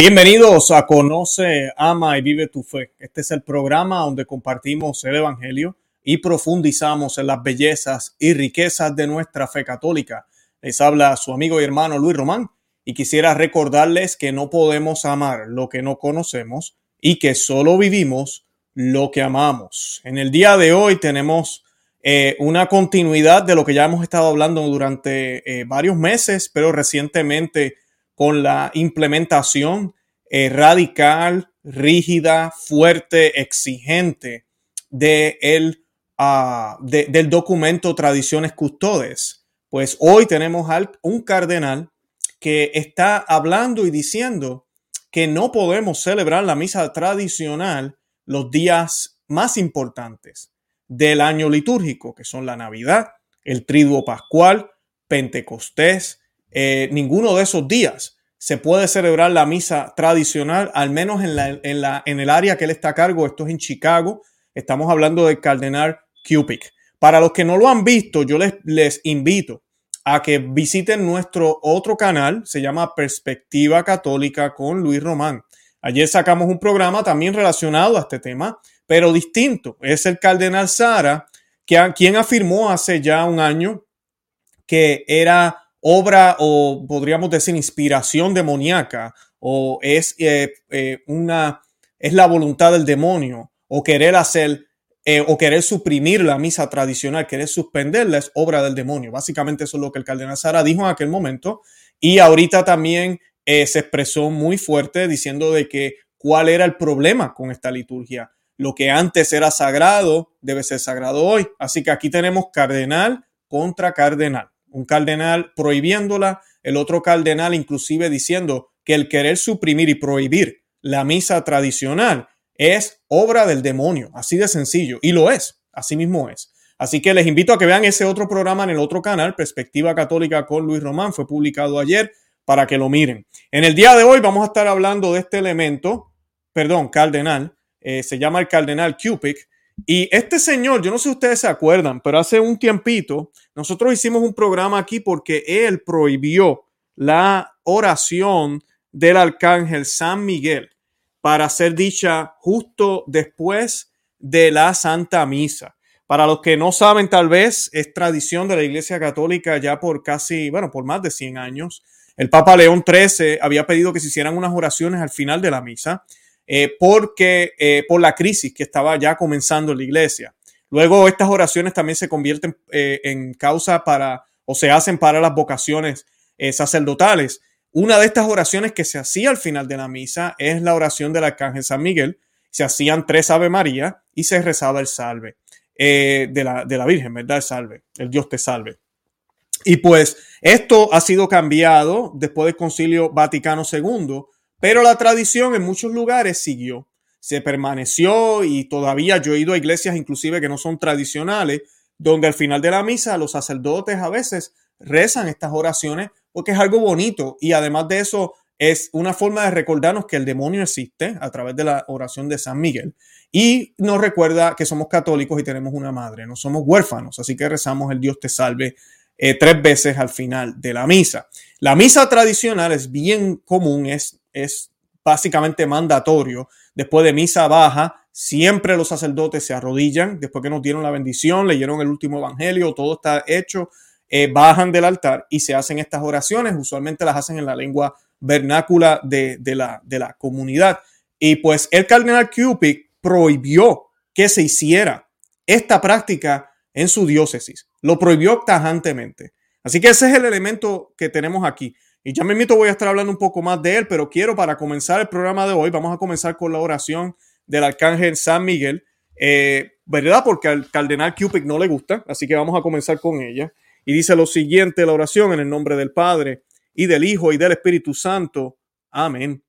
Bienvenidos a Conoce, Ama y Vive tu Fe. Este es el programa donde compartimos el Evangelio y profundizamos en las bellezas y riquezas de nuestra fe católica. Les habla su amigo y hermano Luis Román y quisiera recordarles que no podemos amar lo que no conocemos y que solo vivimos lo que amamos. En el día de hoy tenemos eh, una continuidad de lo que ya hemos estado hablando durante eh, varios meses, pero recientemente con la implementación eh, radical, rígida, fuerte, exigente de el, ah, del documento Tradiciones Custodes. Pues hoy tenemos un cardenal que está hablando y diciendo que no podemos celebrar la misa tradicional los días más importantes del año litúrgico, que son la Navidad, el Triduo Pascual, Pentecostés, eh, ninguno de esos días se puede celebrar la misa tradicional, al menos en, la, en, la, en el área que él está a cargo. Esto es en Chicago. Estamos hablando del cardenal Cupic. Para los que no lo han visto, yo les, les invito a que visiten nuestro otro canal, se llama Perspectiva Católica con Luis Román. Ayer sacamos un programa también relacionado a este tema, pero distinto. Es el cardenal Sara, quien afirmó hace ya un año que era obra o podríamos decir inspiración demoníaca o es eh, eh, una es la voluntad del demonio o querer hacer eh, o querer suprimir la misa tradicional, querer suspenderla es obra del demonio. Básicamente eso es lo que el cardenal Sara dijo en aquel momento y ahorita también se expresó muy fuerte diciendo de que cuál era el problema con esta liturgia. Lo que antes era sagrado debe ser sagrado hoy. Así que aquí tenemos cardenal contra cardenal un cardenal prohibiéndola, el otro cardenal inclusive diciendo que el querer suprimir y prohibir la misa tradicional es obra del demonio, así de sencillo, y lo es, así mismo es. Así que les invito a que vean ese otro programa en el otro canal, Perspectiva Católica con Luis Román, fue publicado ayer para que lo miren. En el día de hoy vamos a estar hablando de este elemento, perdón, cardenal, eh, se llama el cardenal Cupic, y este señor, yo no sé si ustedes se acuerdan, pero hace un tiempito nosotros hicimos un programa aquí porque él prohibió la oración del arcángel San Miguel para ser dicha justo después de la Santa Misa. Para los que no saben, tal vez es tradición de la Iglesia Católica ya por casi, bueno, por más de 100 años. El Papa León XIII había pedido que se hicieran unas oraciones al final de la misa eh, porque eh, por la crisis que estaba ya comenzando en la iglesia. Luego estas oraciones también se convierten eh, en causa para o se hacen para las vocaciones sacerdotales. Una de estas oraciones que se hacía al final de la misa es la oración del arcángel San Miguel. Se hacían tres Ave María y se rezaba el salve de, la, de la Virgen, ¿verdad? El salve, el Dios te salve. Y pues esto ha sido cambiado después del Concilio Vaticano II pero la tradición en muchos lugares siguió, se permaneció y todavía yo he ido a iglesias inclusive que no son tradicionales, donde al final de la misa los sacerdotes a veces rezan estas oraciones porque es algo bonito y además de eso es una forma de recordarnos que el demonio existe a través de la oración de San Miguel y nos recuerda que somos católicos y tenemos una madre, no somos huérfanos, así que rezamos el Dios te salve eh, tres veces al final de la misa. La misa tradicional es bien común, es es básicamente mandatorio. Después de misa baja, siempre los sacerdotes se arrodillan, después que nos dieron la bendición, leyeron el último evangelio, todo está hecho, eh, bajan del altar y se hacen estas oraciones, usualmente las hacen en la lengua vernácula de, la, de la comunidad. Y pues el cardenal Cupid prohibió que se hiciera esta práctica en su diócesis, lo prohibió tajantemente. Así que ese es el elemento que tenemos aquí. Y ya me invito, voy a estar hablando un poco más de él, pero quiero para comenzar el programa de hoy, vamos a comenzar con la oración del arcángel San Miguel, eh, ¿verdad? Porque al cardenal Cupid no le gusta, así que vamos a comenzar con ella. Y dice lo siguiente, la oración en el nombre del Padre y del Hijo y del Espíritu Santo. Amén.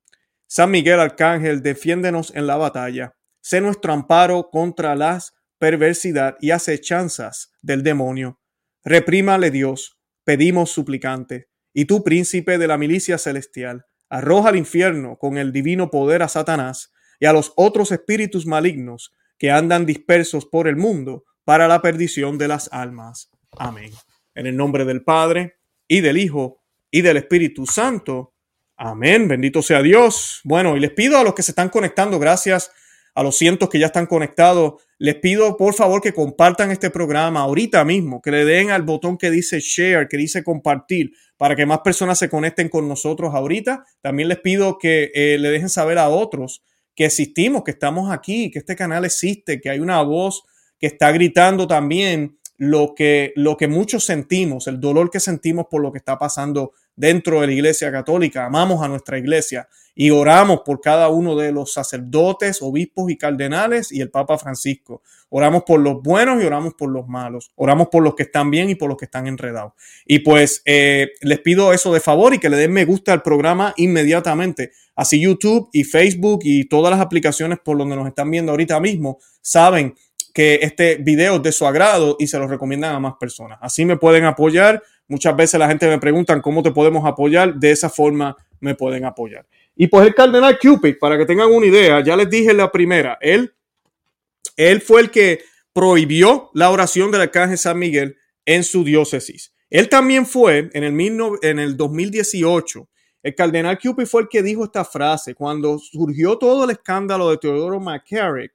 San Miguel Arcángel, defiéndenos en la batalla. Sé nuestro amparo contra las perversidad y acechanzas del demonio. Reprímale Dios, pedimos suplicante y tú, príncipe de la milicia celestial, arroja al infierno con el divino poder a Satanás y a los otros espíritus malignos que andan dispersos por el mundo para la perdición de las almas. Amén. En el nombre del Padre, y del Hijo, y del Espíritu Santo. Amén, bendito sea Dios. Bueno, y les pido a los que se están conectando, gracias a los cientos que ya están conectados, les pido por favor que compartan este programa ahorita mismo, que le den al botón que dice share, que dice compartir, para que más personas se conecten con nosotros ahorita. También les pido que eh, le dejen saber a otros que existimos, que estamos aquí, que este canal existe, que hay una voz que está gritando también lo que, lo que muchos sentimos, el dolor que sentimos por lo que está pasando dentro de la Iglesia Católica. Amamos a nuestra Iglesia y oramos por cada uno de los sacerdotes, obispos y cardenales y el Papa Francisco. Oramos por los buenos y oramos por los malos. Oramos por los que están bien y por los que están enredados. Y pues eh, les pido eso de favor y que le den me gusta al programa inmediatamente. Así YouTube y Facebook y todas las aplicaciones por donde nos están viendo ahorita mismo saben que este video es de su agrado y se lo recomiendan a más personas. Así me pueden apoyar Muchas veces la gente me pregunta cómo te podemos apoyar. De esa forma me pueden apoyar. Y pues el cardenal Cupid, para que tengan una idea, ya les dije la primera, él, él fue el que prohibió la oración del arcángel San Miguel en su diócesis. Él también fue en el, en el 2018. El cardenal Cupid fue el que dijo esta frase cuando surgió todo el escándalo de Teodoro McCarrick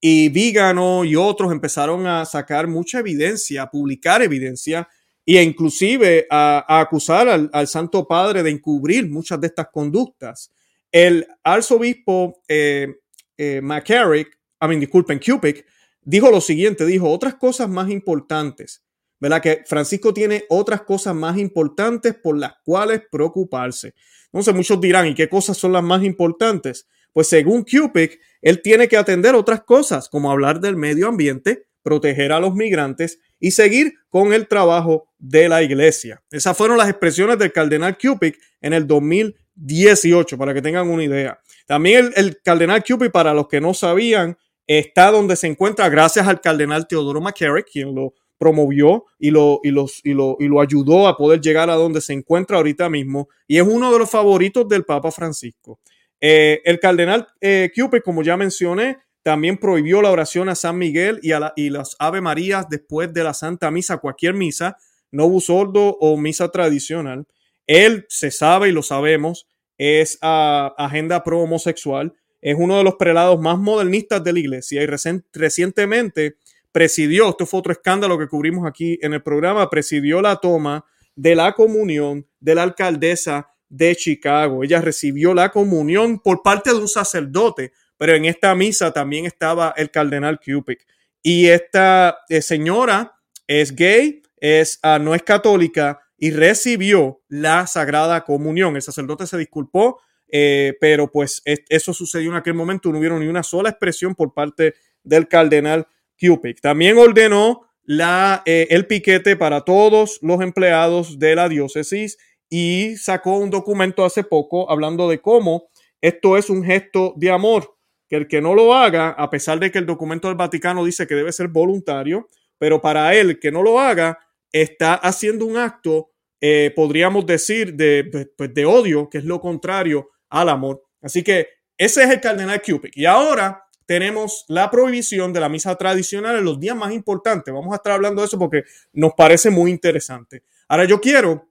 y Vígano y otros empezaron a sacar mucha evidencia, a publicar evidencia y inclusive a, acusar al, Santo Padre de encubrir muchas de estas conductas. El arzobispo eh, eh, McCarrick, I mean, disculpen, Cupic, dijo lo siguiente, dijo otras cosas más importantes, ¿verdad? Que Francisco tiene otras cosas más importantes por las cuales preocuparse. Entonces muchos dirán, ¿y qué cosas son las más importantes? Pues según Cupic, él tiene que atender otras cosas, como hablar del medio ambiente, proteger a los migrantes y seguir con el trabajo de la iglesia. Esas fueron las expresiones del cardenal Cupid en el 2018, para que tengan una idea. También el, cardenal Cupid, para los que no sabían, está donde se encuentra gracias al cardenal Teodoro McCarrick, quien lo promovió y lo, y, los, y, lo, y lo ayudó a poder llegar a donde se encuentra ahorita mismo, y es uno de los favoritos del Papa Francisco. Eh, el cardenal eh, Cupid, como ya mencioné, también prohibió la oración a San Miguel y, a y las Ave Marías después de la Santa Misa, cualquier misa, no sordo o misa tradicional. Él se sabe y lo sabemos, es a, agenda pro homosexual, es uno de los prelados más modernistas de la iglesia y recientemente presidió, esto fue otro escándalo que cubrimos aquí en el programa, presidió la toma de la comunión de la alcaldesa de Chicago. Ella recibió la comunión por parte de un sacerdote pero en esta misa también estaba el cardenal Cupid. Y esta eh, señora es gay, es, ah, no es católica y recibió la Sagrada Comunión. El sacerdote se disculpó, eh, pero pues eso sucedió en aquel momento, no hubieron ni una sola expresión por parte del cardenal Cupid. También ordenó eh, el piquete para todos los empleados de la diócesis y sacó un documento hace poco hablando de cómo esto es un gesto de amor que el que no lo haga, a pesar de que el documento del Vaticano dice que debe ser voluntario, pero para él que no lo haga, está haciendo un acto, eh, podríamos decir, de, pues, de odio, que es lo contrario al amor. Así que ese es el cardenal Cupid. Y ahora tenemos la prohibición de la misa tradicional en los días más importantes. Vamos a estar hablando de eso porque nos parece muy interesante. Ahora yo quiero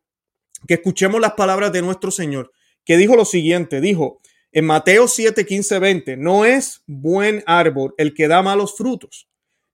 que escuchemos las palabras de nuestro Señor, que dijo lo siguiente, dijo, en Mateo 7, 15, 20, no es buen árbol el que da malos frutos,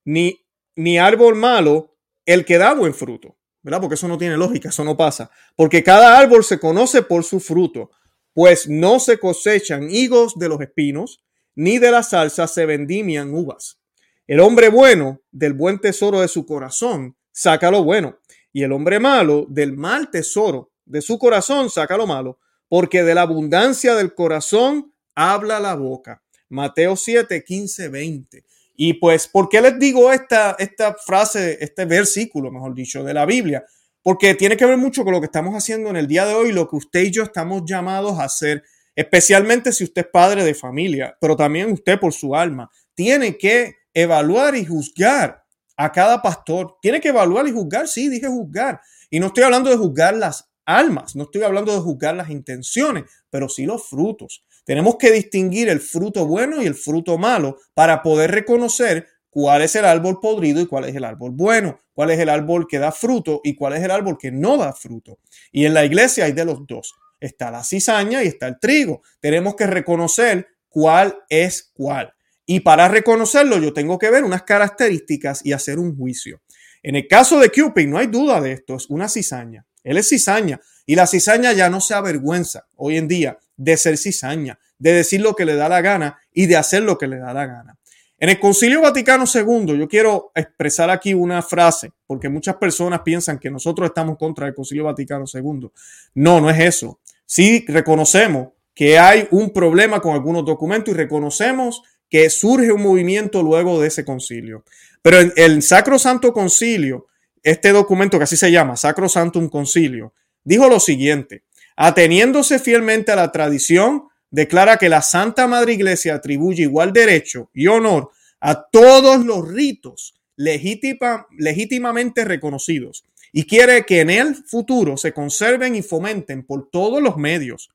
ni, ni árbol malo el que da buen fruto, ¿verdad? Porque eso no tiene lógica, eso no pasa. Porque cada árbol se conoce por su fruto, pues no se cosechan higos de los espinos, ni de la salsa se vendimian uvas. El hombre bueno del buen tesoro de su corazón saca lo bueno, y el hombre malo del mal tesoro de su corazón saca lo malo porque de la abundancia del corazón habla la boca. Mateo 7, 15, 20. Y pues, ¿por qué les digo esta, esta frase, este versículo, mejor dicho, de la Biblia? Porque tiene que ver mucho con lo que estamos haciendo en el día de hoy, lo que usted y yo estamos llamados a hacer, especialmente si usted es padre de familia, pero también usted por su alma. Tiene que evaluar y juzgar a cada pastor. Tiene que evaluar y juzgar, sí, dije juzgar. Y no estoy hablando de juzgar las almas. No estoy hablando de juzgar las intenciones, pero sí los frutos. Tenemos que distinguir el fruto bueno y el fruto malo para poder reconocer cuál es el árbol podrido y cuál es el árbol bueno, cuál es el árbol que da fruto y cuál es el árbol que no da fruto. Y en la iglesia hay de los dos. está la cizaña y está el trigo. Tenemos que reconocer cuál es cuál. Y para reconocerlo yo tengo que ver unas características y hacer un juicio. En el caso de Cupid, no hay duda de esto, es una cizaña. Él es cizaña y la cizaña ya no se avergüenza hoy en día de ser cizaña, de decir lo que le da la gana y de hacer lo que le da la gana. En el Concilio Vaticano II, yo quiero expresar aquí una frase, porque muchas personas piensan que nosotros estamos contra el Concilio Vaticano II. No, no es eso. Sí reconocemos que hay un problema con algunos documentos y reconocemos que surge un movimiento luego de ese concilio. Pero en el Sacro Santo Concilio, este documento que así se llama, Sacro Santum Concilio, dijo lo siguiente, ateniéndose fielmente a la tradición, declara que la Santa Madre Iglesia atribuye igual derecho y honor a todos los ritos legítimamente reconocidos y quiere que en el futuro se conserven y fomenten por todos los medios.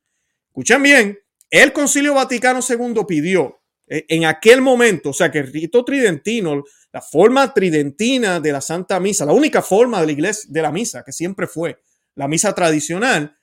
Escuchen bien, el Concilio Vaticano II pidió eh, en aquel momento, o sea que el rito tridentino, la forma tridentina de la Santa Misa, la única forma de la iglesia, de la misa, que siempre fue la misa tradicional,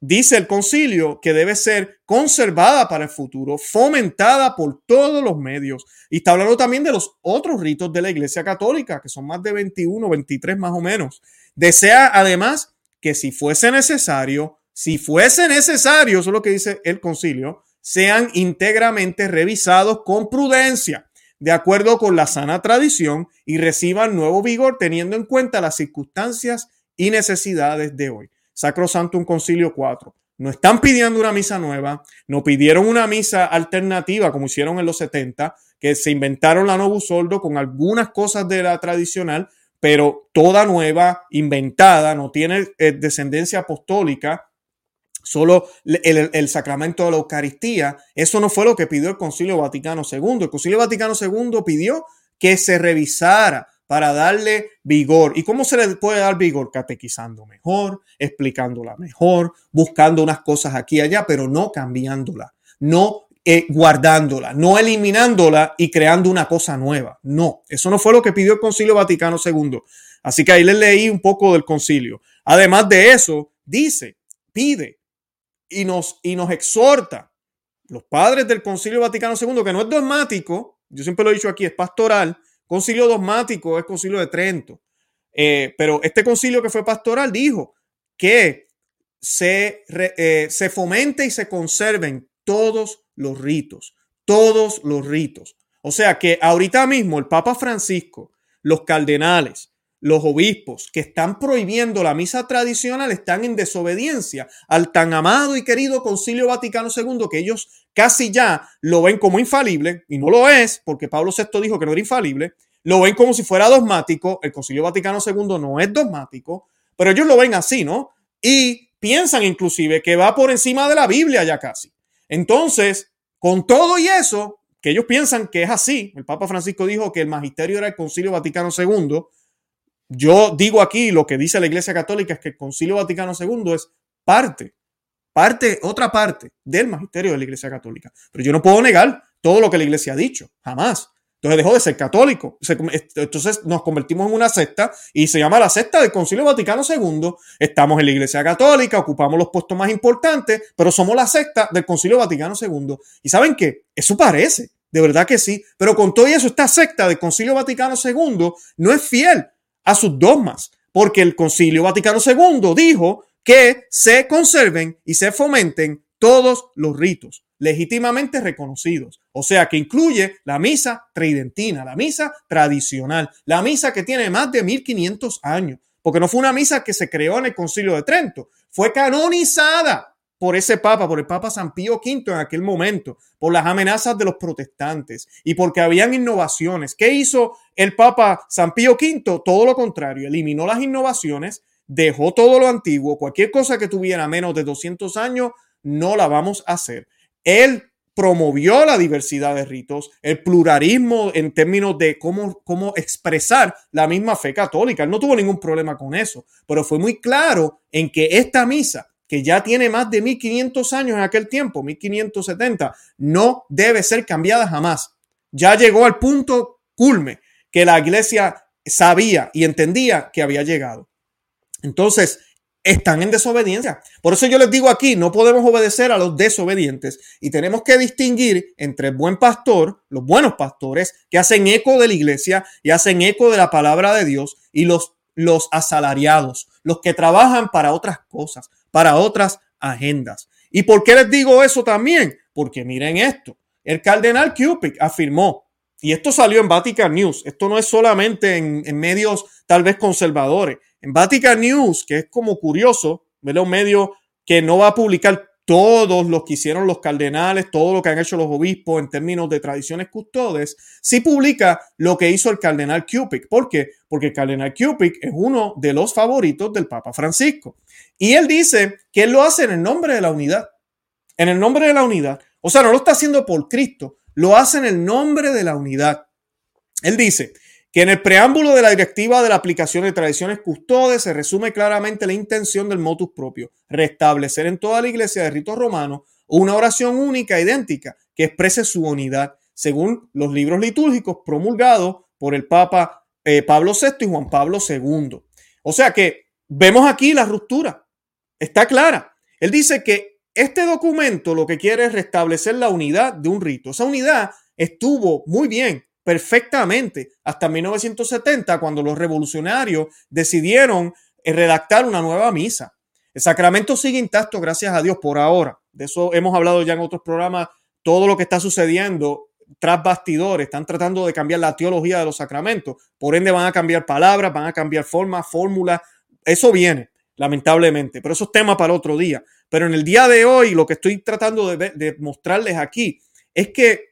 dice el concilio que debe ser conservada para el futuro, fomentada por todos los medios. Y está hablando también de los otros ritos de la Iglesia Católica, que son más de 21, 23 más o menos. Desea además que si fuese necesario, si fuese necesario, eso es lo que dice el concilio, sean íntegramente revisados con prudencia, de acuerdo con la sana tradición, y reciban nuevo vigor teniendo en cuenta las circunstancias y necesidades de hoy. Sacro Santo un Concilio 4. No están pidiendo una misa nueva, no pidieron una misa alternativa como hicieron en los 70, que se inventaron la Novus Ordo con algunas cosas de la tradicional, pero toda nueva, inventada, no tiene eh, descendencia apostólica, solo el, sacramento de la Eucaristía. Eso no fue lo que pidió el Concilio Vaticano II. El Concilio Vaticano II pidió que se revisara para darle vigor. ¿Y cómo se le puede dar vigor? Catequizando mejor, explicándola mejor, buscando unas cosas aquí y allá, pero no cambiándola, no eh, guardándola, no eliminándola y creando una cosa nueva. No, eso no fue lo que pidió el Concilio Vaticano II. Así que ahí les leí un poco del concilio. Además de eso, dice, pide y nos, y nos exhorta los padres del Concilio Vaticano II, que no es dogmático, yo siempre lo he dicho aquí, es pastoral, concilio dogmático es concilio de Trento, eh, pero este concilio que fue pastoral dijo que se, eh, se fomente y se conserven todos los ritos, todos los ritos. O sea que ahorita mismo el Papa Francisco, los cardenales, los obispos que están prohibiendo la misa tradicional están en desobediencia al tan amado y querido Concilio Vaticano II que ellos casi ya lo ven como infalible y no lo es porque Pablo VI dijo que no era infalible, lo ven como si fuera dogmático, el Concilio Vaticano II no es dogmático, pero ellos lo ven así, ¿no? Y piensan inclusive que va por encima de la Biblia ya casi. Entonces, con todo y eso, que ellos piensan que es así, el Papa Francisco dijo que el magisterio era el Concilio Vaticano II, yo digo aquí lo que dice la Iglesia Católica es que el Concilio Vaticano II es parte, parte, otra parte del magisterio de la Iglesia Católica. Pero yo no puedo negar todo lo que la Iglesia ha dicho, jamás. Entonces dejó de ser católico. Entonces nos convertimos en una secta y se llama la secta del Concilio Vaticano II. Estamos en la Iglesia Católica, ocupamos los puestos más importantes, pero somos la secta del Concilio Vaticano II. ¿Y saben qué? Eso parece, de verdad que sí. Pero con todo eso, esta secta del Concilio Vaticano II no es fiel a sus dogmas, porque el Concilio Vaticano II dijo que se conserven y se fomenten todos los ritos legítimamente reconocidos. O sea, que incluye la misa tridentina, la misa tradicional, la misa que tiene más de 1500 años, porque no fue una misa que se creó en el Concilio de Trento, fue canonizada por ese papa, por el papa San Pío V en aquel momento, por las amenazas de los protestantes y porque habían innovaciones. ¿Qué hizo el papa San Pío V? Todo lo contrario, eliminó las innovaciones, dejó todo lo antiguo, cualquier cosa que tuviera menos de 200 años, no la vamos a hacer. Él promovió la diversidad de ritos, el pluralismo en términos de cómo, cómo expresar la misma fe católica. Él no tuvo ningún problema con eso, pero fue muy claro en que esta misa que ya tiene más de 1500 años en aquel tiempo, 1570, no debe ser cambiada jamás. Ya llegó al punto culme que la iglesia sabía y entendía que había llegado. Entonces, están en desobediencia. Por eso yo les digo aquí, no podemos obedecer a los desobedientes y tenemos que distinguir entre el buen pastor, los buenos pastores que hacen eco de la iglesia y hacen eco de la palabra de Dios y los, los asalariados, los que trabajan para otras cosas, para otras agendas. ¿Y por qué les digo eso también? Porque miren esto, el cardenal Cupid afirmó, y esto salió en Vatican News, esto no es solamente en, en medios tal vez conservadores, en Vatican News, que es como curioso, ¿verdad? Un medio que no va a publicar todos los que hicieron los cardenales, todo lo que han hecho los obispos en términos de tradiciones custodes, sí publica lo que hizo el cardenal Cupid. ¿Por qué? Porque el cardenal Cupid es uno de los favoritos del Papa Francisco. Y él dice que él lo hace en el nombre de la unidad. En el nombre de la unidad. O sea, no lo está haciendo por Cristo, lo hace en el nombre de la unidad. Él dice, que en el preámbulo de la directiva de la aplicación de tradiciones custodes se resume claramente la intención del motus propio, restablecer en toda la iglesia de rito romano una oración única, idéntica, que exprese su unidad, según los libros litúrgicos promulgados por el Papa eh, Pablo VI y Juan Pablo II. O sea que vemos aquí la ruptura, está clara. Él dice que este documento lo que quiere es restablecer la unidad de un rito. Esa unidad estuvo muy bien perfectamente hasta 1970, cuando los revolucionarios decidieron eh, redactar una nueva misa. El sacramento sigue intacto, gracias a Dios, por ahora. De eso hemos hablado ya en otros programas. Todo lo que está sucediendo tras bastidores, están tratando de cambiar la teología de los sacramentos. Por ende, van a cambiar palabras, van a cambiar formas, fórmulas. Eso viene, lamentablemente. Pero eso es tema para otro día. Pero en el día de hoy, lo que estoy tratando de, de mostrarles aquí es que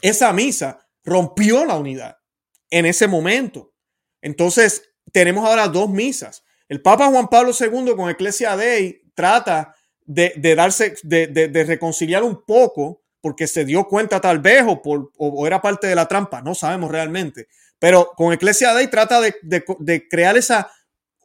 esa misa rompió la unidad en ese momento. Entonces, tenemos ahora dos misas. El Papa Juan Pablo II con Ecclesia Dei trata de, darse, de, reconciliar un poco, porque se dio cuenta tal vez o, por, o, era parte de la trampa, no sabemos realmente. Pero con Ecclesia Dei trata de, crear esa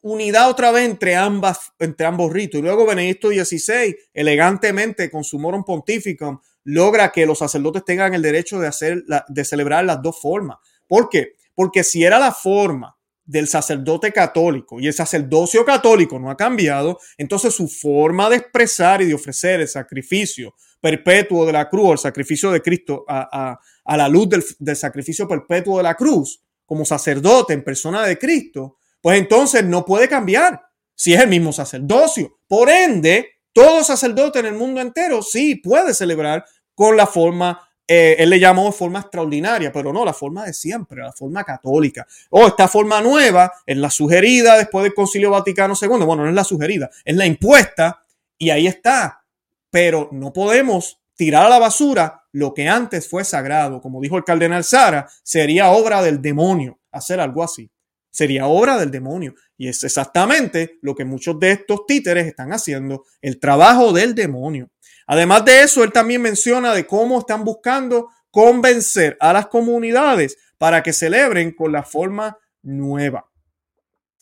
unidad otra vez entre, ambas, entre ambos ritos. Y luego Benedicto XVI, elegantemente con su Morum Pontificum, logra que los sacerdotes tengan el derecho de, hacer de celebrar las dos formas. ¿Por qué? Porque si era la forma del sacerdote católico y el sacerdocio católico no ha cambiado, entonces su forma de expresar y de ofrecer el sacrificio perpetuo de la cruz, el sacrificio de Cristo a, la luz del, del sacrificio perpetuo de la cruz, como sacerdote en persona de Cristo, pues entonces no puede cambiar si es el mismo sacerdocio. Por ende, todo sacerdote en el mundo entero sí puede celebrar con la forma, eh, él le llamó forma extraordinaria, pero no la forma de siempre, la forma católica. O esta forma nueva es la sugerida después del Concilio Vaticano II. Bueno, no es la sugerida, es la impuesta y ahí está. Pero no podemos tirar a la basura lo que antes fue sagrado. Como dijo el cardenal Sara, sería obra del demonio hacer algo así. Sería obra del demonio. Y es exactamente lo que muchos de estos títeres están haciendo, el trabajo del demonio. Además de eso, él también menciona de cómo están buscando convencer a las comunidades para que celebren con la forma nueva.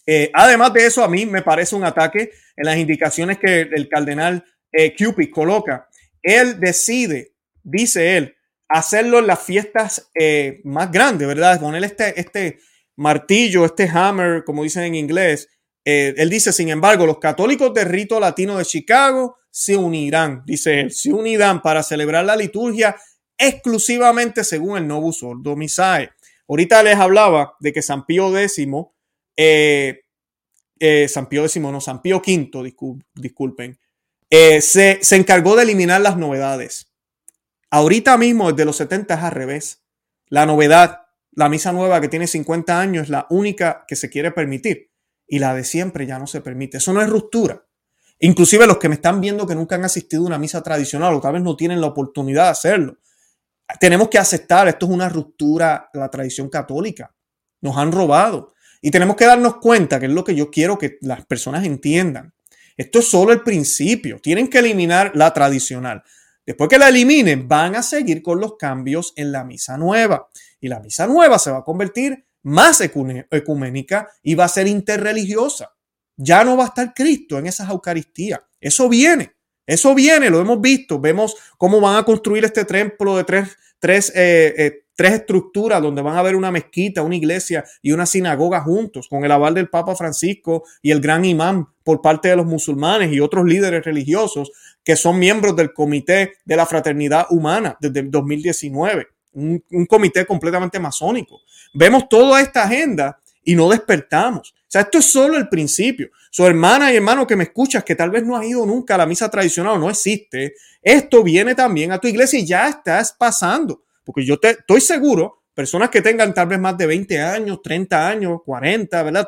Eh, además de eso, a mí me parece un ataque en las indicaciones que el cardenal eh, Cupid coloca. Él decide, dice él, hacerlo en las fiestas eh, más grandes, ¿verdad? Poner este, este, martillo, este hammer, como dicen en inglés. Eh, él dice, sin embargo, los católicos del rito latino de Chicago se unirán, dice él, se unirán para celebrar la liturgia exclusivamente según el Novus Ordo Missae. Ahorita les hablaba de que San Pío X, eh, eh, San Pío X, no, San Pío V, disculpen, se, se encargó de eliminar las novedades. Ahorita mismo, desde los 70 es al revés. La novedad la misa nueva que tiene 50 años es la única que se quiere permitir y la de siempre ya no se permite. Eso no es ruptura. Inclusive los que me están viendo que nunca han asistido a una misa tradicional o tal vez no tienen la oportunidad de hacerlo. Tenemos que aceptar, esto es una ruptura la tradición católica. Nos han robado. Y tenemos que darnos cuenta, que es lo que yo quiero que las personas entiendan. Esto es solo el principio. Tienen que eliminar la tradicional. Después que la eliminen, van a seguir con los cambios en la misa nueva. Y la misa nueva se va a convertir más ecuménica y va a ser interreligiosa. Ya no va a estar Cristo en esas Eucaristías. Eso viene. Eso viene, lo hemos visto. Vemos cómo van a construir este templo de tres, tres, eh, eh, tres estructuras donde van a haber una mezquita, una iglesia y una sinagoga juntos, con el aval del Papa Francisco y el gran imán por parte de los musulmanes y otros líderes religiosos que son miembros del Comité de la Fraternidad Humana desde el 2019, un, comité completamente masónico. Vemos toda esta agenda y no despertamos. O sea, esto es solo el principio. Su hermana y hermano que me escuchas, que tal vez no has ido nunca a la misa tradicional no existe, esto viene también a tu iglesia y ya estás pasando. Porque yo te, estoy seguro, personas que tengan tal vez más de 20 años, 30 años, 40, ¿verdad?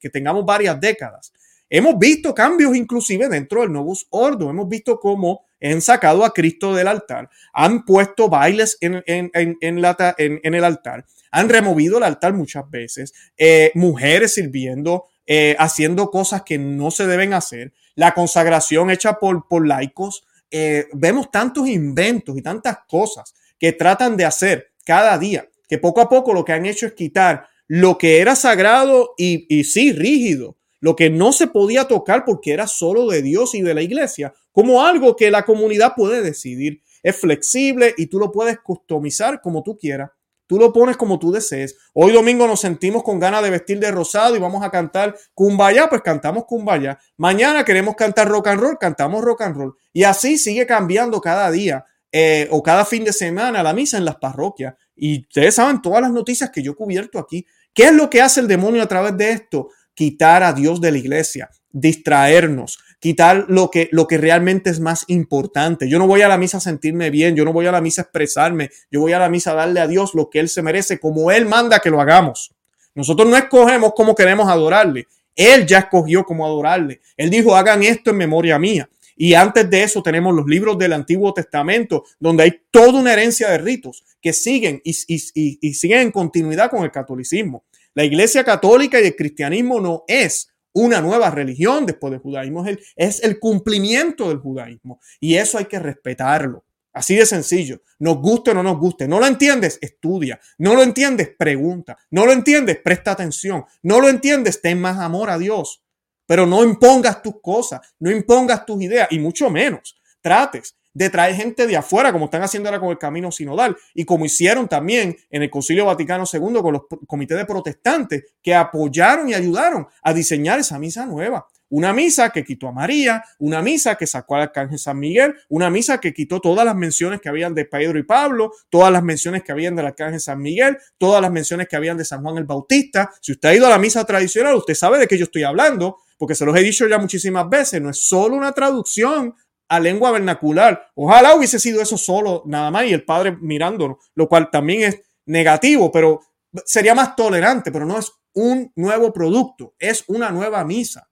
Que tengamos varias décadas. Hemos visto cambios inclusive dentro del Novus Ordo. Hemos visto cómo han sacado a Cristo del altar, han puesto bailes en, en, en, el altar, han removido el altar muchas veces, eh, mujeres sirviendo, eh, haciendo cosas que no se deben hacer, la consagración hecha por, por laicos. Eh, vemos tantos inventos y tantas cosas que tratan de hacer cada día, que poco a poco lo que han hecho es quitar lo que era sagrado y, y sí, rígido, lo que no se podía tocar porque era solo de Dios y de la iglesia, como algo que la comunidad puede decidir. Es flexible y tú lo puedes customizar como tú quieras. Tú lo pones como tú desees. Hoy domingo nos sentimos con ganas de vestir de rosado y vamos a cantar Kumbaya, pues cantamos Kumbaya. Mañana queremos cantar rock and roll, cantamos rock and roll. Y así sigue cambiando cada día eh, o cada fin de semana la misa en las parroquias. Y ustedes saben todas las noticias que yo he cubierto aquí. ¿Qué es lo que hace el demonio a través de esto? Quitar a Dios de la iglesia, distraernos, quitar lo que, lo que realmente es más importante. Yo no voy a la misa a sentirme bien, yo no voy a la misa a expresarme, yo voy a la misa a darle a Dios lo que Él se merece, como Él manda que lo hagamos. Nosotros no escogemos cómo queremos adorarle, Él ya escogió cómo adorarle. Él dijo, hagan esto en memoria mía. Y antes de eso tenemos los libros del Antiguo Testamento, donde hay toda una herencia de ritos que siguen y, y, siguen en continuidad con el catolicismo. La Iglesia Católica y el cristianismo no es una nueva religión después del judaísmo, es el, es el cumplimiento del judaísmo. Y eso hay que respetarlo. Así de sencillo. Nos guste o no nos guste. No lo entiendes, estudia. No lo entiendes, pregunta. No lo entiendes, presta atención. No lo entiendes, ten más amor a Dios. Pero no impongas tus cosas, no impongas tus ideas y mucho menos trates de traer gente de afuera, como están haciendo ahora con el camino sinodal y como hicieron también en el Concilio Vaticano II con los comités de protestantes que apoyaron y ayudaron a diseñar esa misa nueva. Una misa que quitó a María, una misa que sacó al arcángel San Miguel, una misa que quitó todas las menciones que habían de Pedro y Pablo, todas las menciones que habían del arcángel San Miguel, todas las menciones que habían de San Juan el Bautista. Si usted ha ido a la misa tradicional, usted sabe de qué yo estoy hablando, porque se los he dicho ya muchísimas veces, no es solo una traducción a lengua vernacular. Ojalá hubiese sido eso solo, nada más, y el padre mirándonos, lo cual también es negativo, pero sería más tolerante, pero no es un nuevo producto, es una nueva misa.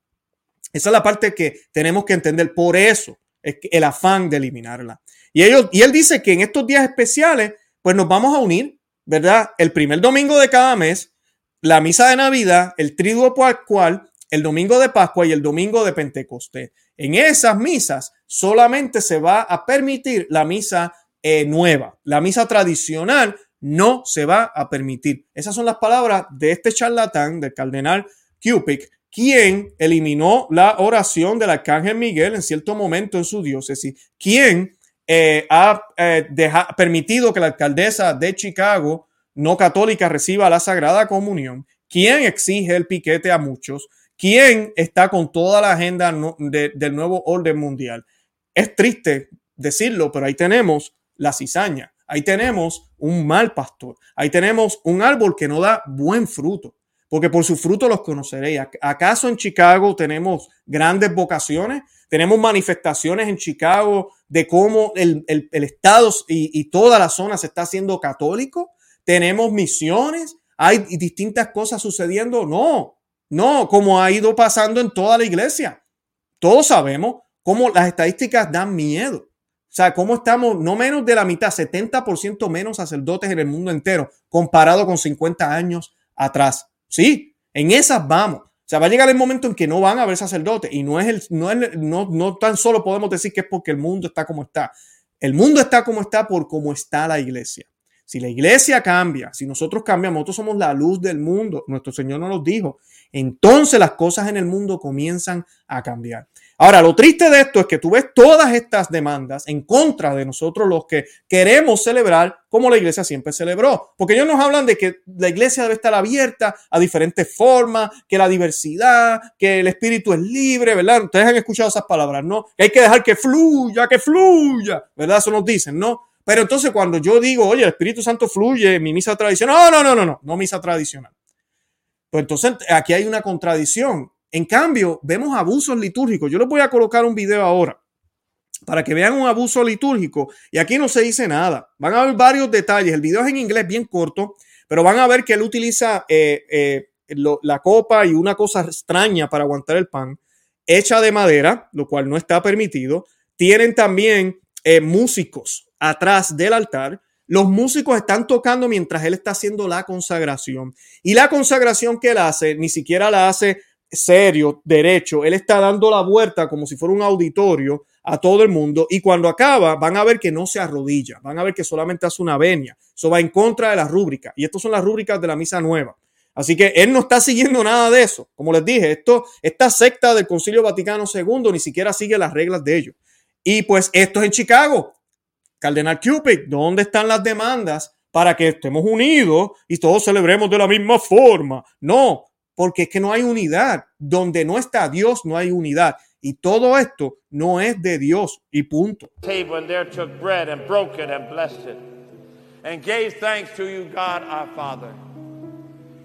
Esa es la parte que tenemos que entender. Por eso es el afán de eliminarla. Y, ellos, y él dice que en estos días especiales, pues nos vamos a unir, ¿verdad? El primer domingo de cada mes, la misa de Navidad, el triduo cual el domingo de Pascua y el domingo de Pentecostés. En esas misas solamente se va a permitir la misa eh, nueva. La misa tradicional no se va a permitir. Esas son las palabras de este charlatán, del cardenal Cupid, quien eliminó la oración del arcángel Miguel en cierto momento en su diócesis, quien eh, ha eh, permitido que la alcaldesa de Chicago no católica reciba la Sagrada Comunión, quien exige el piquete a muchos, ¿Quién está con toda la agenda del nuevo orden mundial? Es triste decirlo, pero ahí tenemos la cizaña, ahí tenemos un mal pastor, ahí tenemos un árbol que no da buen fruto, porque por su fruto los conoceréis. ¿Acaso en Chicago tenemos grandes vocaciones? Tenemos manifestaciones en Chicago de cómo el, Estado y, y toda la zona se está haciendo católico. Tenemos misiones, hay distintas cosas sucediendo. No, no, como ha ido pasando en toda la iglesia. Todos sabemos cómo las estadísticas dan miedo. O sea, cómo estamos no menos de la mitad, 70% menos sacerdotes en el mundo entero, comparado con 50 años atrás. Sí, en esas vamos. O sea, va a llegar el momento en que no van a haber sacerdotes y no es el, no, es, no, no tan solo podemos decir que es porque el mundo está como está. El mundo está como está por cómo está la iglesia. Si la iglesia cambia, si nosotros cambiamos, nosotros somos la luz del mundo, nuestro Señor nos lo dijo, entonces las cosas en el mundo comienzan a cambiar. Ahora, lo triste de esto es que tú ves todas estas demandas en contra de nosotros los que queremos celebrar como la iglesia siempre celebró. Porque ellos nos hablan de que la iglesia debe estar abierta a diferentes formas, que la diversidad, que el espíritu es libre, ¿verdad? Ustedes han escuchado esas palabras, ¿no? Hay que dejar que fluya, que fluya, ¿verdad? Eso nos dicen, ¿no? Pero entonces cuando yo digo, oye, el Espíritu Santo fluye mi misa tradicional, no, no, no, no, no, no misa tradicional. Pues entonces aquí hay una contradicción. En cambio, vemos abusos litúrgicos. Yo les voy a colocar un video ahora para que vean un abuso litúrgico. Y aquí no se dice nada. Van a ver varios detalles. El video es en inglés bien corto, pero van a ver que él utiliza eh, eh, la copa y una cosa extraña para aguantar el pan, hecha de madera, lo cual no está permitido. Tienen también eh, músicos atrás del altar. Los músicos están tocando mientras él está haciendo la consagración. Y la consagración que él hace, ni siquiera la hace serio, derecho. Él está dando la vuelta como si fuera un auditorio a todo el mundo y cuando acaba van a ver que no se arrodilla, van a ver que solamente hace una venia. Eso va en contra de la rúbrica y estas son las rúbricas de la misa nueva. Así que él no está siguiendo nada de eso. Como les dije, esto, esta secta del Concilio Vaticano II ni siquiera sigue las reglas de ellos. Y pues esto es en Chicago. Cardenal Cupid, ¿dónde están las demandas para que estemos unidos y todos celebremos de la misma forma? No, porque es que no hay unidad. Donde no está Dios, no hay unidad. Y todo esto no es de Dios y punto. and gave thanks to you, God our Father,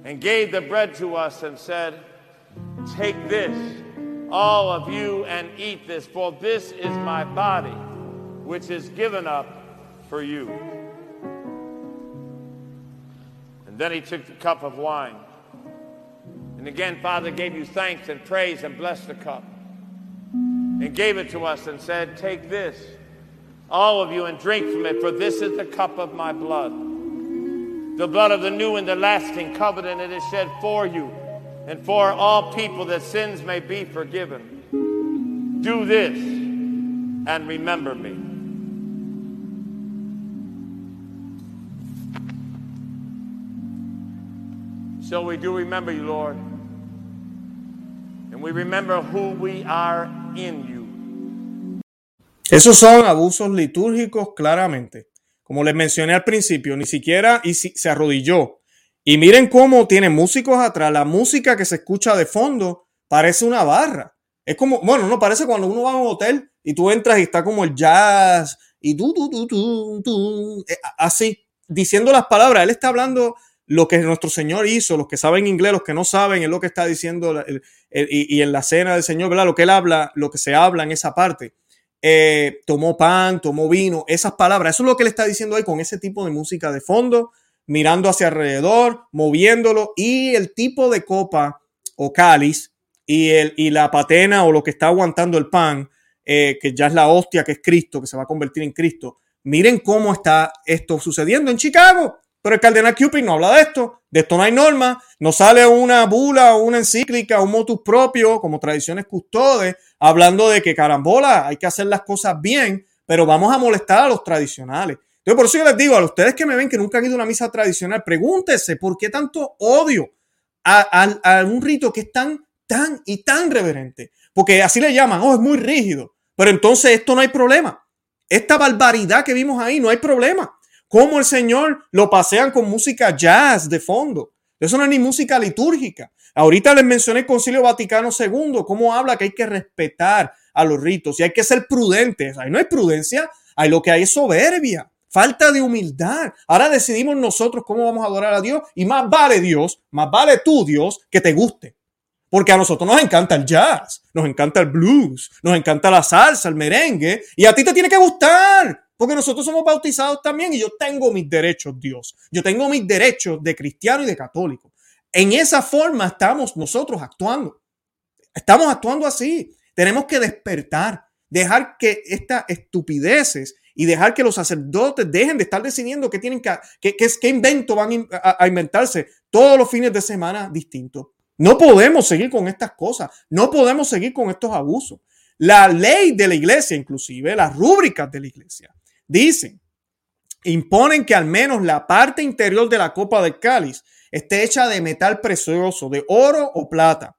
and gave the bread to us and said, Take this, all of you, and eat this, for this is my body, which is given up for you. And then he took the cup of wine. And again, Father gave you thanks and praise and blessed the cup and gave it to us and said, Take this, all of you, and drink from it, for this is the cup of my blood. The blood of the new and the lasting covenant, it is shed for you and for all people that sins may be forgiven. Do this and remember me. So we do remember you, Lord. And we remember who we are in you. Esos son abusos litúrgicos claramente. Como les mencioné al principio, ni siquiera y si, se arrodilló. Y miren cómo tiene músicos atrás. La música que se escucha de fondo parece una barra. Es como, bueno, no parece cuando uno va a un hotel y tú entras y está como el jazz y tú, tú, tú, tú, tú, eh, así, diciendo las palabras. Él está hablando lo que nuestro Señor hizo, los que saben inglés, los que no saben, es lo que está diciendo y, en la cena del Señor, ¿verdad? Lo que él habla, lo que se habla en esa parte. Eh, tomó pan, tomó vino, esas palabras, eso es lo que él está diciendo ahí con ese tipo de música de fondo, mirando hacia alrededor, moviéndolo y el tipo de copa o cáliz y, el, y la patena o lo que está aguantando el pan, eh, que ya es la hostia que es Cristo, que se va a convertir en Cristo. Miren cómo está esto sucediendo en Chicago. Pero el cardenal Cupid no habla de esto, de esto no hay norma, no sale una bula una encíclica, un motus propio, como tradiciones custodes, hablando de que carambola, hay que hacer las cosas bien, pero vamos a molestar a los tradicionales. Entonces, por eso yo les digo a ustedes que me ven que nunca han ido a una misa tradicional, pregúntese por qué tanto odio a, a un rito que es tan, tan y tan reverente. Porque así le llaman, oh, es muy rígido. Pero entonces esto no hay problema. Esta barbaridad que vimos ahí, no hay problema cómo el Señor lo pasean con música jazz de fondo. Eso no es ni música litúrgica. Ahorita les mencioné el Concilio Vaticano II, cómo habla que hay que respetar a los ritos y hay que ser prudentes. Ahí no hay prudencia, ahí lo que hay es soberbia, falta de humildad. Ahora decidimos nosotros cómo vamos a adorar a Dios y más vale Dios, más vale tú Dios que te guste. Porque a nosotros nos encanta el jazz, nos encanta el blues, nos encanta la salsa, el merengue y a ti te tiene que gustar. Porque nosotros somos bautizados también y yo tengo mis derechos, Dios. Yo tengo mis derechos de cristiano y de católico. En esa forma estamos nosotros actuando. Estamos actuando así. Tenemos que despertar, dejar que estas estupideces y dejar que los sacerdotes dejen de estar decidiendo qué tienen que, qué, qué, invento van a, a inventarse todos los fines de semana distintos. No podemos seguir con estas cosas. No podemos seguir con estos abusos. La ley de la iglesia, inclusive, las rúbricas de la iglesia, Dicen, imponen que al menos la parte interior de la copa del cáliz esté hecha de metal precioso, de oro o plata.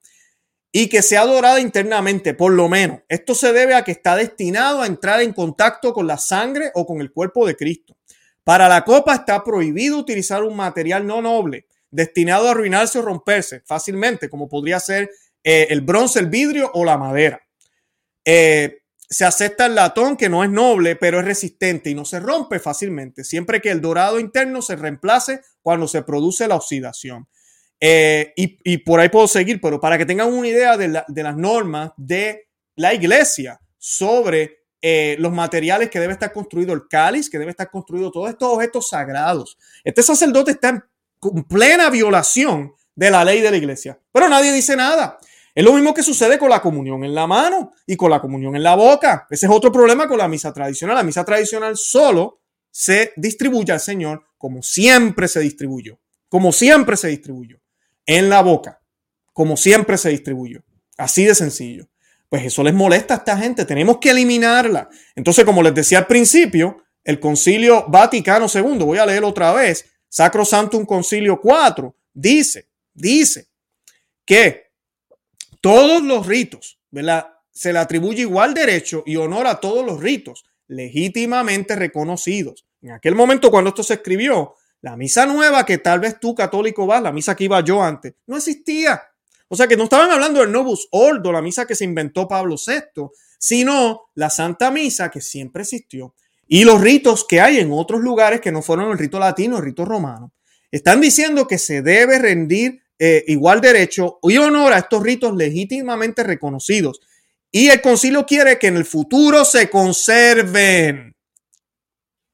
y que sea adorada internamente, por lo menos. Esto se debe a que está destinado a entrar en contacto con la sangre o con el cuerpo de Cristo. Para la copa está prohibido utilizar un material no noble destinado a arruinarse o romperse fácilmente, como podría ser eh, el bronce, el vidrio o la madera. Eh, se acepta el latón que no es noble, pero es resistente y no se rompe fácilmente, siempre que el dorado interno se reemplace cuando se produce la oxidación. Eh, y, por ahí puedo seguir, pero para que tengan una idea de, las normas de la iglesia sobre los materiales que debe estar construido el cáliz, que debe estar construido todos estos objetos sagrados. Este sacerdote está en plena violación de la ley de la iglesia, pero nadie dice nada. Es lo mismo que sucede con la comunión en la mano y con la comunión en la boca. Ese es otro problema con la misa tradicional. La misa tradicional solo se distribuye al Señor como siempre se distribuyó, como siempre se distribuyó, en la boca, como siempre se distribuyó. Así de sencillo. Pues eso les molesta a esta gente, tenemos que eliminarla. Entonces, como les decía al principio, el Concilio Vaticano II, voy a leer otra vez, Sacro Santum Concilio 4, dice, dice que todos los ritos, ¿verdad? Se le atribuye igual derecho y honor a todos los ritos legítimamente reconocidos. En aquel momento cuando esto se escribió, la misa nueva que tal vez tú católico vas, la misa que iba yo antes, no existía. O sea que no estaban hablando del Novus Ordo, la misa que se inventó Pablo VI, sino la Santa Misa que siempre existió. Y los ritos que hay en otros lugares que no fueron el rito latino, el rito romano. Están diciendo que se debe rendir eh, igual derecho y honor a estos ritos legítimamente reconocidos. Y el concilio quiere que en el futuro se conserven.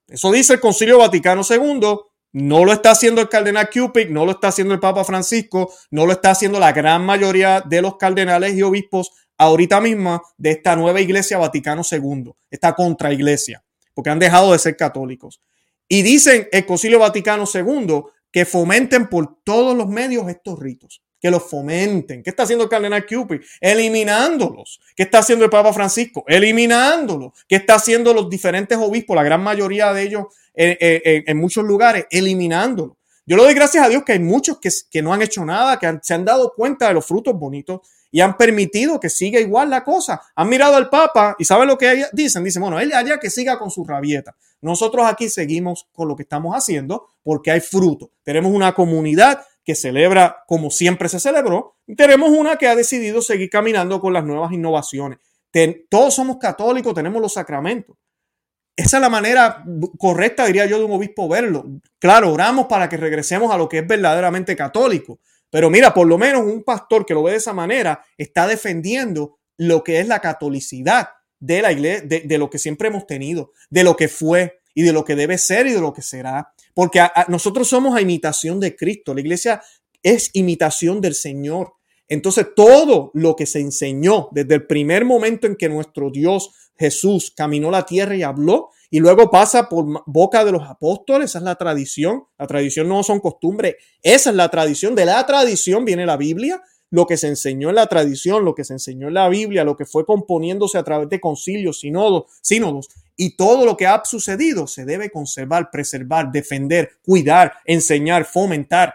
Eso dice el concilio Vaticano II. No lo está haciendo el cardenal Cupid, no lo está haciendo el Papa Francisco, no lo está haciendo la gran mayoría de los cardenales y obispos ahorita mismo de esta nueva iglesia Vaticano II, esta contraiglesia, porque han dejado de ser católicos. Y dicen el Concilio Vaticano II que fomenten por todos los medios estos ritos, que los fomenten. ¿Qué está haciendo el cardenal Cupid? Eliminándolos. ¿Qué está haciendo el Papa Francisco? Eliminándolos. ¿Qué está haciendo los diferentes obispos, la gran mayoría de ellos eh, eh, en, muchos lugares? Eliminándolos. Yo le doy gracias a Dios que hay muchos que no han hecho nada, que se han dado cuenta de los frutos bonitos y han permitido que siga igual la cosa. Han mirado al Papa y saben lo que dicen. Dicen, bueno, él allá que siga con su rabieta. Nosotros aquí seguimos con lo que estamos haciendo porque hay fruto. Tenemos una comunidad que celebra como siempre se celebró y tenemos una que ha decidido seguir caminando con las nuevas innovaciones. todos somos católicos, tenemos los sacramentos. Esa es la manera correcta, diría yo, de un obispo verlo. Claro, oramos para que regresemos a lo que es verdaderamente católico, pero mira, por lo menos un pastor que lo ve de esa manera está defendiendo lo que es la catolicidad de la iglesia, de, lo que siempre hemos tenido, de lo que fue y de lo que debe ser y de lo que será. Porque nosotros somos a imitación de Cristo. La iglesia es imitación del Señor. Entonces, todo lo que se enseñó desde el primer momento en que nuestro Dios Jesús caminó la tierra y habló, y luego pasa por boca de los apóstoles, esa es la tradición. La tradición no son costumbres, esa es la tradición. De la tradición viene la Biblia, lo que se enseñó en la tradición, lo que se enseñó en la Biblia, lo que fue componiéndose a través de concilios, sínodos, sínodos, y todo lo que ha sucedido se debe conservar, preservar, defender, cuidar, enseñar, fomentar.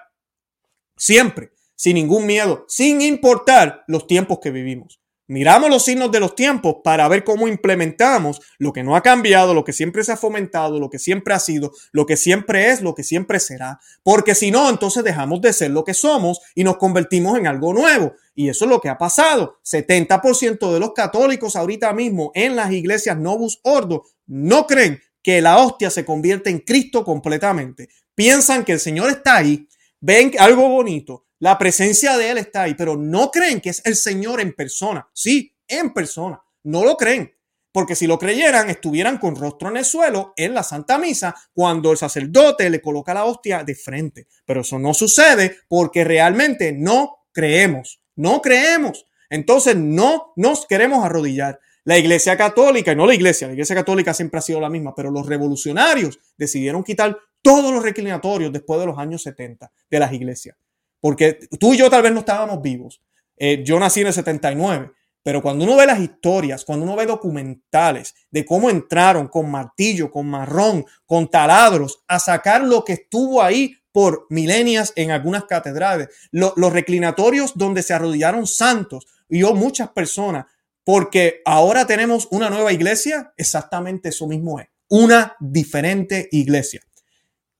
Siempre, sin ningún miedo, sin importar los tiempos que vivimos. Miramos los signos de los tiempos para ver cómo implementamos lo que no ha cambiado, lo que siempre se ha fomentado, lo que siempre ha sido, lo que siempre es, lo que siempre será. Porque si no, entonces dejamos de ser lo que somos y nos convertimos en algo nuevo. Y eso es lo que ha pasado. 70% de los católicos ahorita mismo en las iglesias Novus Ordo no creen que la hostia se convierte en Cristo completamente. Piensan que el Señor está ahí, ven algo bonito, la presencia de Él está ahí, pero no creen que es el Señor en persona. Sí, en persona. No lo creen. Porque si lo creyeran, estuvieran con rostro en el suelo en la Santa Misa cuando el sacerdote le coloca la hostia de frente. Pero eso no sucede porque realmente no creemos. No creemos. Entonces no nos queremos arrodillar. La Iglesia Católica, y no la Iglesia, la Iglesia Católica siempre ha sido la misma, pero los revolucionarios decidieron quitar todos los reclinatorios después de los años 70 de las iglesias. Porque tú y yo tal vez no estábamos vivos. Eh, yo nací en el 79, pero cuando uno ve las historias, cuando uno ve documentales de cómo entraron con martillo, con marrón, con taladros a sacar lo que estuvo ahí por milenias en algunas catedrales, los reclinatorios donde se arrodillaron santos, y yo muchas personas, porque ahora tenemos una nueva iglesia, exactamente eso mismo es, una diferente iglesia.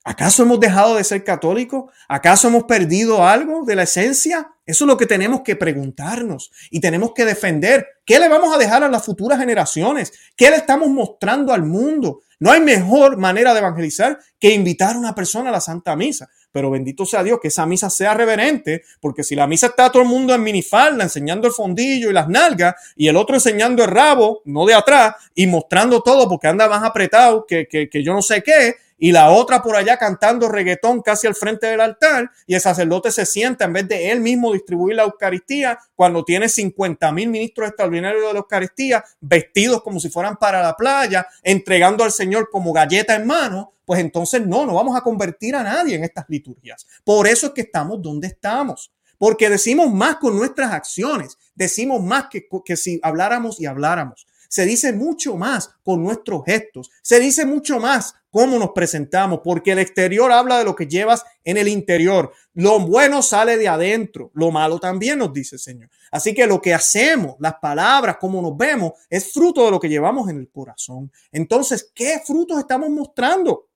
¿Acaso hemos dejado de ser católicos? ¿Acaso hemos perdido algo de la esencia? Eso es lo que tenemos que preguntarnos y tenemos que defender. ¿Qué le vamos a dejar a las futuras generaciones? ¿Qué le estamos mostrando al mundo? No hay mejor manera de evangelizar que invitar a una persona a la Santa Misa. Pero bendito sea Dios que esa misa sea reverente, porque si la misa está todo el mundo en minifalda, enseñando el fondillo y las nalgas, y el otro enseñando el rabo, no de atrás, y mostrando todo porque anda más apretado que, que, que yo no sé qué, y la otra por allá cantando reggaetón casi al frente del altar y el sacerdote se sienta en vez de él mismo distribuir la Eucaristía cuando tiene 50 mil ministros extraordinarios de la Eucaristía vestidos como si fueran para la playa, entregando al Señor como galleta en mano, pues entonces no, no vamos a convertir a nadie en estas liturgias. Por eso es que estamos donde estamos. Porque decimos más con nuestras acciones, decimos más que, que si habláramos y habláramos. Se dice mucho más con nuestros gestos. Se dice mucho más cómo nos presentamos, porque el exterior habla de lo que llevas en el interior. Lo bueno sale de adentro, lo malo también nos dice el Señor. Así que lo que hacemos, las palabras, cómo nos vemos, es fruto de lo que llevamos en el corazón. Entonces, ¿qué frutos estamos mostrando?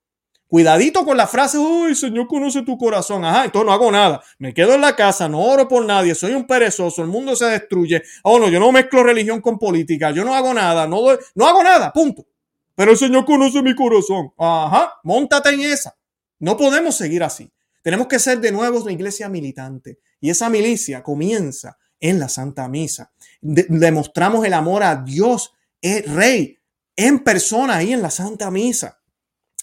Cuidadito con la frase, uy, Señor conoce tu corazón. Ajá, entonces no hago nada. Me quedo en la casa, no oro por nadie, soy un perezoso, el mundo se destruye. Oh, no, yo no mezclo religión con política, yo no hago nada, no, no hago nada, punto. Pero el Señor conoce mi corazón. Ajá, montate en esa. No podemos seguir así. Tenemos que ser de nuevo una iglesia militante. Y esa milicia comienza en la Santa Misa. demostramos el amor a Dios, el Rey, en persona ahí en la Santa Misa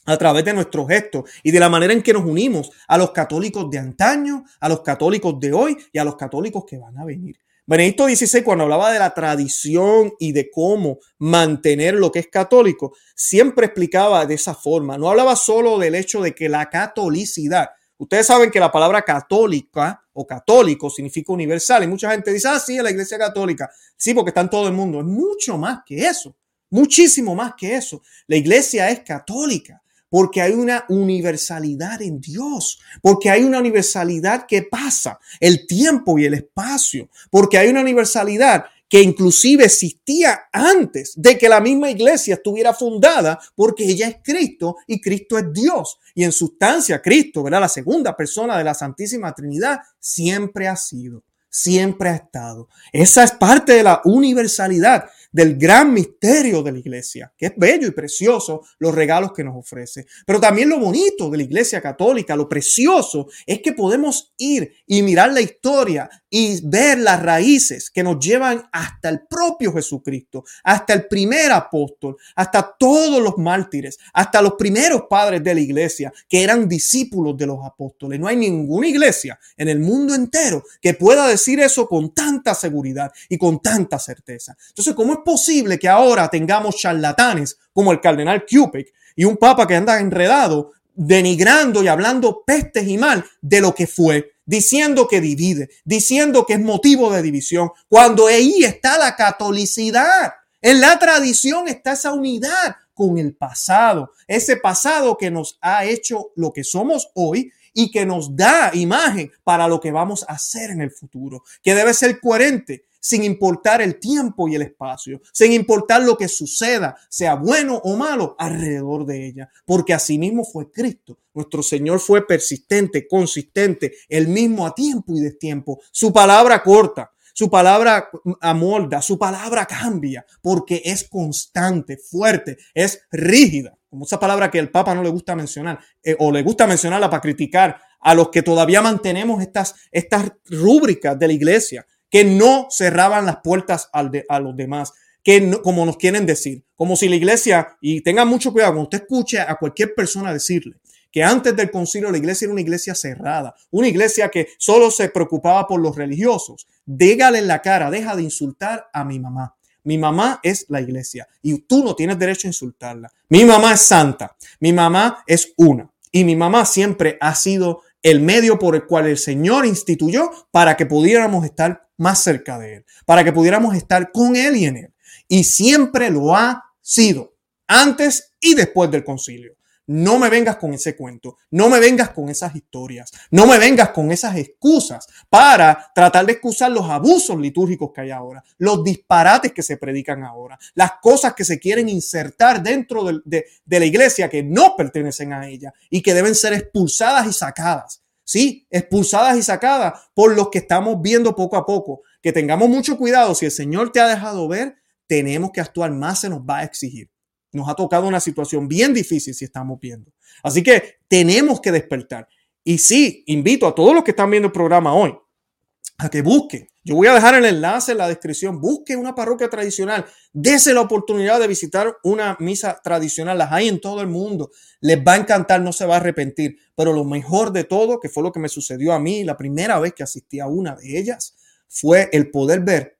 a través de nuestros gestos y de la manera en que nos unimos a los católicos de antaño, a los católicos de hoy y a los católicos que van a venir. Benedicto XVI, cuando hablaba de la tradición y de cómo mantener lo que es católico, siempre explicaba de esa forma. No hablaba solo del hecho de que la catolicidad, ustedes saben que la palabra católica o católico significa universal y mucha gente dice, ah, sí, la iglesia católica. Sí, porque está en todo el mundo. Es mucho más que eso, muchísimo más que eso. La iglesia es católica porque hay una universalidad en Dios, porque hay una universalidad que pasa el tiempo y el espacio, porque hay una universalidad que inclusive existía antes de que la misma iglesia estuviera fundada, porque ella es Cristo y Cristo es Dios. Y en sustancia, Cristo, ¿verdad? La segunda persona de la Santísima Trinidad, siempre ha sido, siempre ha estado. Esa es parte de la universalidad del gran misterio de la iglesia, que es bello y precioso los regalos que nos ofrece. Pero también lo bonito de la iglesia católica, lo precioso, es que podemos ir y mirar la historia y ver las raíces que nos llevan hasta el propio Jesucristo, hasta el primer apóstol, hasta todos los mártires, hasta los primeros padres de la iglesia que eran discípulos de los apóstoles. No hay ninguna iglesia en el mundo entero que pueda decir eso con tanta seguridad y con tanta certeza. Entonces, ¿cómo es posible que ahora tengamos charlatanes como el cardenal Cupid y un papa que anda enredado denigrando y hablando pestes y mal de lo que fue? diciendo que divide, diciendo que es motivo de división, cuando ahí está la catolicidad. En la tradición está esa unidad con el pasado, ese pasado que nos ha hecho lo que somos hoy y que nos da imagen para lo que vamos a hacer en el futuro, que debe ser coherente sin importar el tiempo y el espacio, sin importar lo que suceda, sea bueno o malo, alrededor de ella, porque asimismo fue Cristo. Nuestro Señor fue persistente, consistente, el mismo a tiempo y destiempo. Su palabra corta, su palabra amolda, su palabra cambia, porque es constante, fuerte, es rígida, como esa palabra que el Papa no le gusta mencionar, eh, o le gusta mencionarla para criticar a los que todavía mantenemos estas, estas rúbricas de la iglesia que no cerraban las puertas al de, a los demás, que como nos quieren decir, como si la iglesia, y tenga mucho cuidado cuando usted escuche a cualquier persona decirle que antes del concilio la iglesia era una iglesia cerrada, una iglesia que solo se preocupaba por los religiosos. Dígale en la cara, deja de insultar a mi mamá. Mi mamá es la iglesia y tú no tienes derecho a insultarla. Mi mamá es santa, mi mamá es una y mi mamá siempre ha sido el medio por el cual el Señor instituyó para que pudiéramos estar más cerca de Él, para que pudiéramos estar con Él y en Él. Y siempre lo ha sido, antes y después del concilio. no me vengas con ese cuento, no me vengas con esas historias, no me vengas con esas excusas para tratar de excusar los abusos litúrgicos que hay ahora, los disparates que se predican ahora, las cosas que se quieren insertar dentro de, de la iglesia que no pertenecen a ella y que deben ser expulsadas y sacadas. Sí, expulsadas y sacadas por los que estamos viendo poco a poco. Que tengamos mucho cuidado. Si el Señor te ha dejado ver, tenemos que actuar más, se nos va a exigir. Nos ha tocado una situación bien difícil si estamos viendo. Así que tenemos que despertar. Y sí, invito a todos los que están viendo el programa hoy a que busquen. Yo voy a dejar el enlace en la descripción. Busquen una parroquia tradicional. Dese la oportunidad de visitar una misa tradicional. Las hay en todo el mundo. Les va a encantar, no se va a arrepentir. Pero lo mejor de todo, que fue lo que me sucedió a mí la primera vez que asistí a una de ellas, fue el poder ver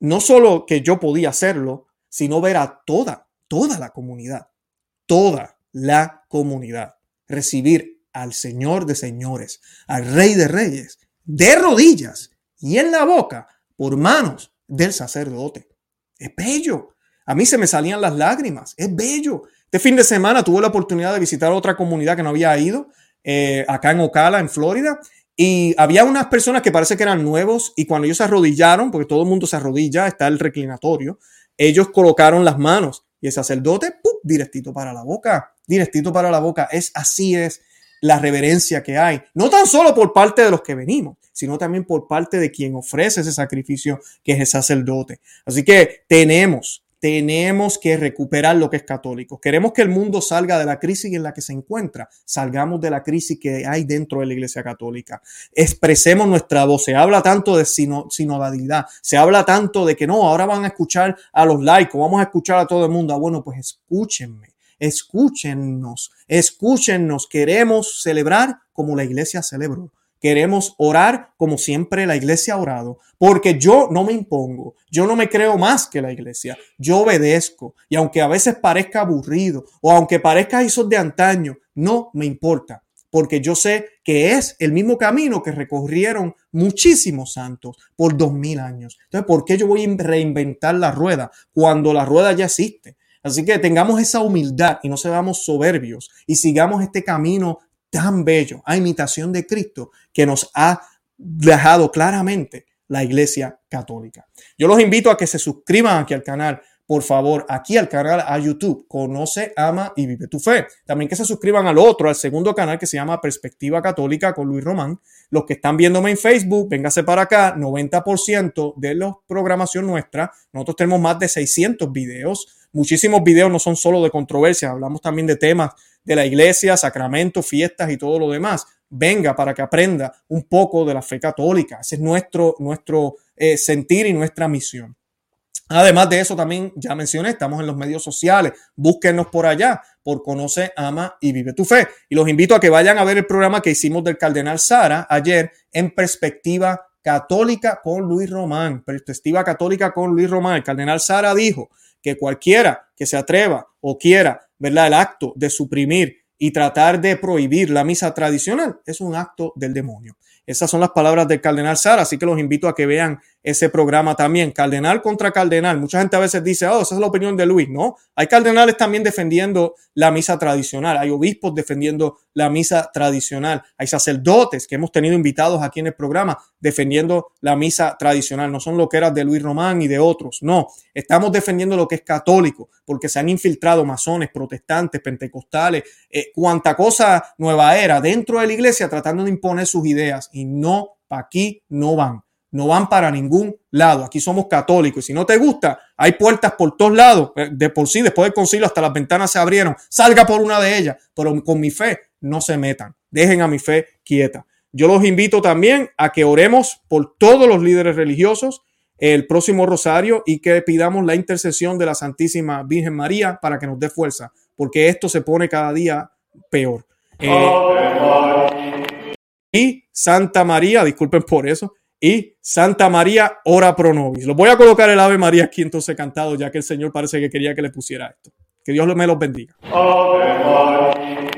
no solo que yo podía hacerlo, sino ver a toda toda la comunidad, toda la comunidad, recibir al Señor de señores, al Rey de reyes, de rodillas y en la boca por manos del sacerdote. Es bello. A mí se me salían las lágrimas. Es bello. Este fin de semana tuve la oportunidad de visitar otra comunidad que no había ido, eh, acá en Ocala, en Florida, y había unas personas que parece que eran nuevos y cuando ellos se arrodillaron, porque todo el mundo se arrodilla, está el reclinatorio, ellos colocaron las manos y el sacerdote, ¡pum! directito para la boca, directito para la boca. Es así es la reverencia que hay, no tan solo por parte de los que venimos, sino también por parte de quien ofrece ese sacrificio que es el sacerdote. Así que tenemos tenemos que recuperar lo que es católico. Queremos que el mundo salga de la crisis en la que se encuentra. Salgamos de la crisis que hay dentro de la Iglesia Católica. Expresemos nuestra voz. Se habla tanto de sinodalidad. Se habla tanto de que no, ahora van a escuchar a los laicos, vamos a escuchar a todo el mundo. Ah, bueno, pues escúchenme, escúchennos, escúchennos. Queremos celebrar como la Iglesia celebró. Queremos orar como siempre la iglesia ha orado, porque yo no me impongo, yo no me creo más que la iglesia, yo obedezco. Y aunque a veces parezca aburrido o aunque parezca eso de antaño, no me importa, porque yo sé que es el mismo camino que recorrieron muchísimos santos por dos mil años. Entonces, ¿por qué yo voy a reinventar la rueda cuando la rueda ya existe? Así que tengamos esa humildad y no seamos soberbios y sigamos este camino tan bello, a imitación de Cristo, que nos ha dejado claramente la Iglesia Católica. Yo los invito a que se suscriban aquí al canal, por favor, aquí al canal a YouTube, Conoce, Ama y Vive tu Fe. También que se suscriban al otro, al segundo canal que se llama Perspectiva Católica con Luis Román. Los que están viéndome en Facebook, véngase para acá, 90% de la programación nuestra. Nosotros tenemos más de 600 videos. Muchísimos videos no son solo de controversia, hablamos también de temas de la iglesia, sacramentos, fiestas y todo lo demás. Venga para que aprenda un poco de la fe católica. Ese es nuestro, nuestro eh, sentir y nuestra misión. Además de eso, también ya mencioné, estamos en los medios sociales. Búsquenos por allá, por Conoce, Ama y Vive tu Fe. Y los invito a que vayan a ver el programa que hicimos del Cardenal Sara ayer en perspectiva católica con Luis Román. Perspectiva católica con Luis Román. El Cardenal Sara dijo que cualquiera que se atreva o quiera ¿verdad? El acto de suprimir y tratar de prohibir la misa tradicional es un acto del demonio. Esas son las palabras del cardenal Sara, así que los invito a que vean ese programa también, cardenal contra cardenal. Mucha gente a veces dice, oh, esa es la opinión de Luis, ¿no? Hay cardenales también defendiendo la misa tradicional, hay obispos defendiendo la misa tradicional, hay sacerdotes que hemos tenido invitados aquí en el programa defendiendo la misa tradicional, no son lo que eran de Luis Román y de otros, no, estamos defendiendo lo que es católico, porque se han infiltrado masones, protestantes, pentecostales, eh, cuanta cosa nueva era dentro de la iglesia tratando de imponer sus ideas y no, para aquí no van no van para ningún lado. Aquí somos católicos y si no te gusta, hay puertas por todos lados. Eh, de por sí, después del concilio, hasta las ventanas se abrieron. Salga por una de ellas, pero con mi fe no se metan. Dejen a mi fe quieta. Yo los invito también a que oremos por todos los líderes religiosos el próximo rosario y que pidamos la intercesión de la Santísima Virgen María para que nos dé fuerza, porque esto se pone cada día peor. Eh, y Santa María, disculpen por eso, y Santa María, ora pro nobis. Lo voy a colocar el Ave María aquí entonces cantado, ya que el Señor parece que quería que le pusiera esto. Que Dios me los bendiga. Ave María,